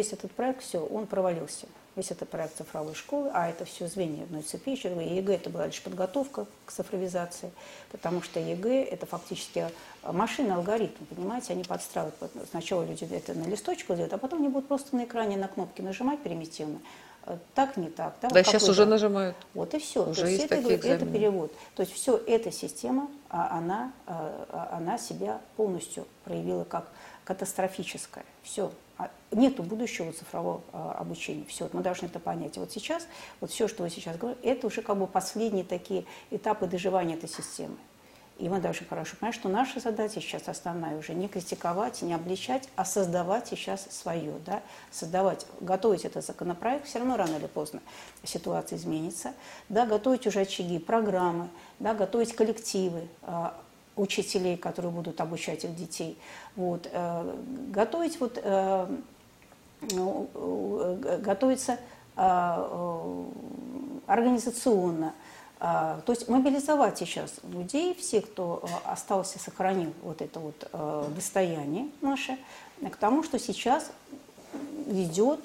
Весь этот проект, все, он провалился. Весь этот проект цифровой школы, а это все звенья одной цепи. Еще ЕГЭ это была лишь подготовка к цифровизации, потому что ЕГЭ это фактически машина, алгоритм, понимаете, они подстраивают. Сначала люди это на листочку делают, а потом они будут просто на экране на кнопки нажимать примитивно. Э, Так не так. Да, Да, сейчас уже нажимают. Вот и все. Уже То есть есть это, такие это перевод. То есть все эта система, а, она, а, она себя полностью проявила как катастрофическая. Все. Нету будущего цифрового а, обучения. Все, мы должны это понять. И вот сейчас, вот все, что вы сейчас говорите, это уже как бы последние такие этапы доживания этой системы. И мы должны хорошо понять, что наша задача сейчас основная уже не критиковать, не обличать, а создавать сейчас свое. Да? Создавать, готовить этот законопроект, все равно рано или поздно ситуация изменится. Да? Готовить уже очаги, программы, да? готовить коллективы, а, учителей, которые будут обучать их детей. Вот. э, Готовить вот, э, ну, э, готовиться организационно, то есть мобилизовать сейчас людей, все, кто остался, сохранил вот это вот достояние наше, к тому, что сейчас ведет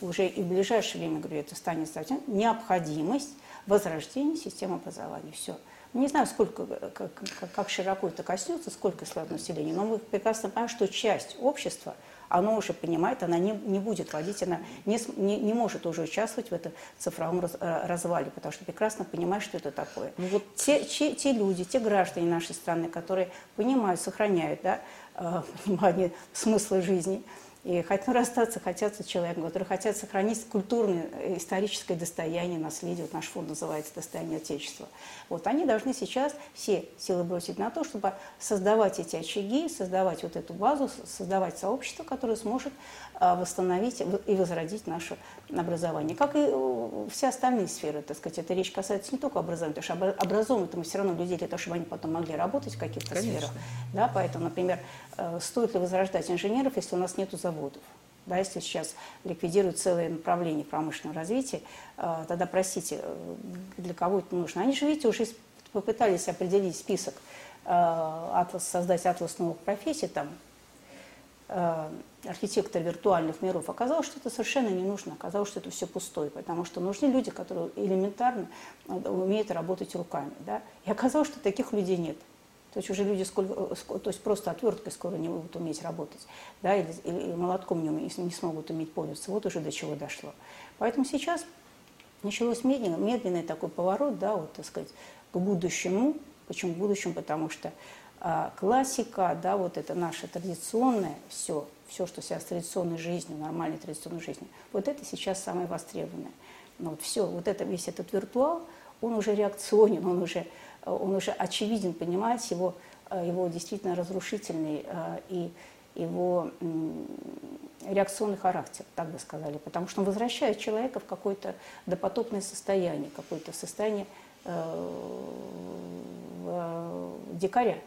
уже и в ближайшее время, говорю, это станет необходимость возрождения системы образования. Все. Не знаю, сколько, как, как- как широко это коснется, сколько слоев населения, но мы прекрасно понимаем, что часть общества, оно уже понимает, она не, не будет водить, она не, не, не может уже участвовать в этом цифровом раз- э, развале, потому что прекрасно понимает, что это такое. Ну вот Те, че- те люди, те граждане нашей страны, которые понимают, сохраняют да, э, понимание смысла жизни, и хотят расстаться, хотят с человеком, которые хотят сохранить культурное, историческое достояние, наследие, вот наш фонд называется «Достояние Отечества». Вот они должны сейчас все силы бросить на то, чтобы создавать эти очаги, создавать вот эту базу, создавать сообщество, которое сможет а, восстановить и возродить наше образование. Как и э, все остальные сферы, так сказать, эта речь касается не только образования, потому что обра- образовывать мы все равно людей для того, чтобы они потом могли работать в каких-то сферах. Да, поэтому, например, э, стоит ли возрождать инженеров, если у нас нет заводов? Да, если сейчас ликвидируют целое направление промышленного развития, э, тогда, простите, э, для кого это нужно? Они же, видите, уже попытались определить список, э, атлас, создать атлас новых профессий, там, архитектор виртуальных миров, оказалось, что это совершенно не нужно, оказалось, что это все пустое, потому что нужны люди, которые элементарно умеют работать руками. Да? И оказалось, что таких людей нет. То есть уже люди сколько, э, то есть просто отверткой скоро не будут уметь работать, да, или, или молотком не, не смогут уметь пользоваться. Вот уже до чего дошло. Поэтому сейчас началось медленно, медленный такой поворот, да, вот, так сказать, к будущему. Почему к будущему? Потому что а, классика, да, вот это наше традиционное, все, все, что связано с традиционной жизнью, нормальной традиционной жизнью, вот это сейчас самое востребованное. Ну, вот все, вот это, весь этот виртуал, он уже реакционен, он уже, он уже очевиден, понимаете, его, э, его действительно разрушительный э, и его реакционный характер, так бы сказали, потому что он возвращает человека в какое-то допотопное состояние, какое-то состояние э, дикаря.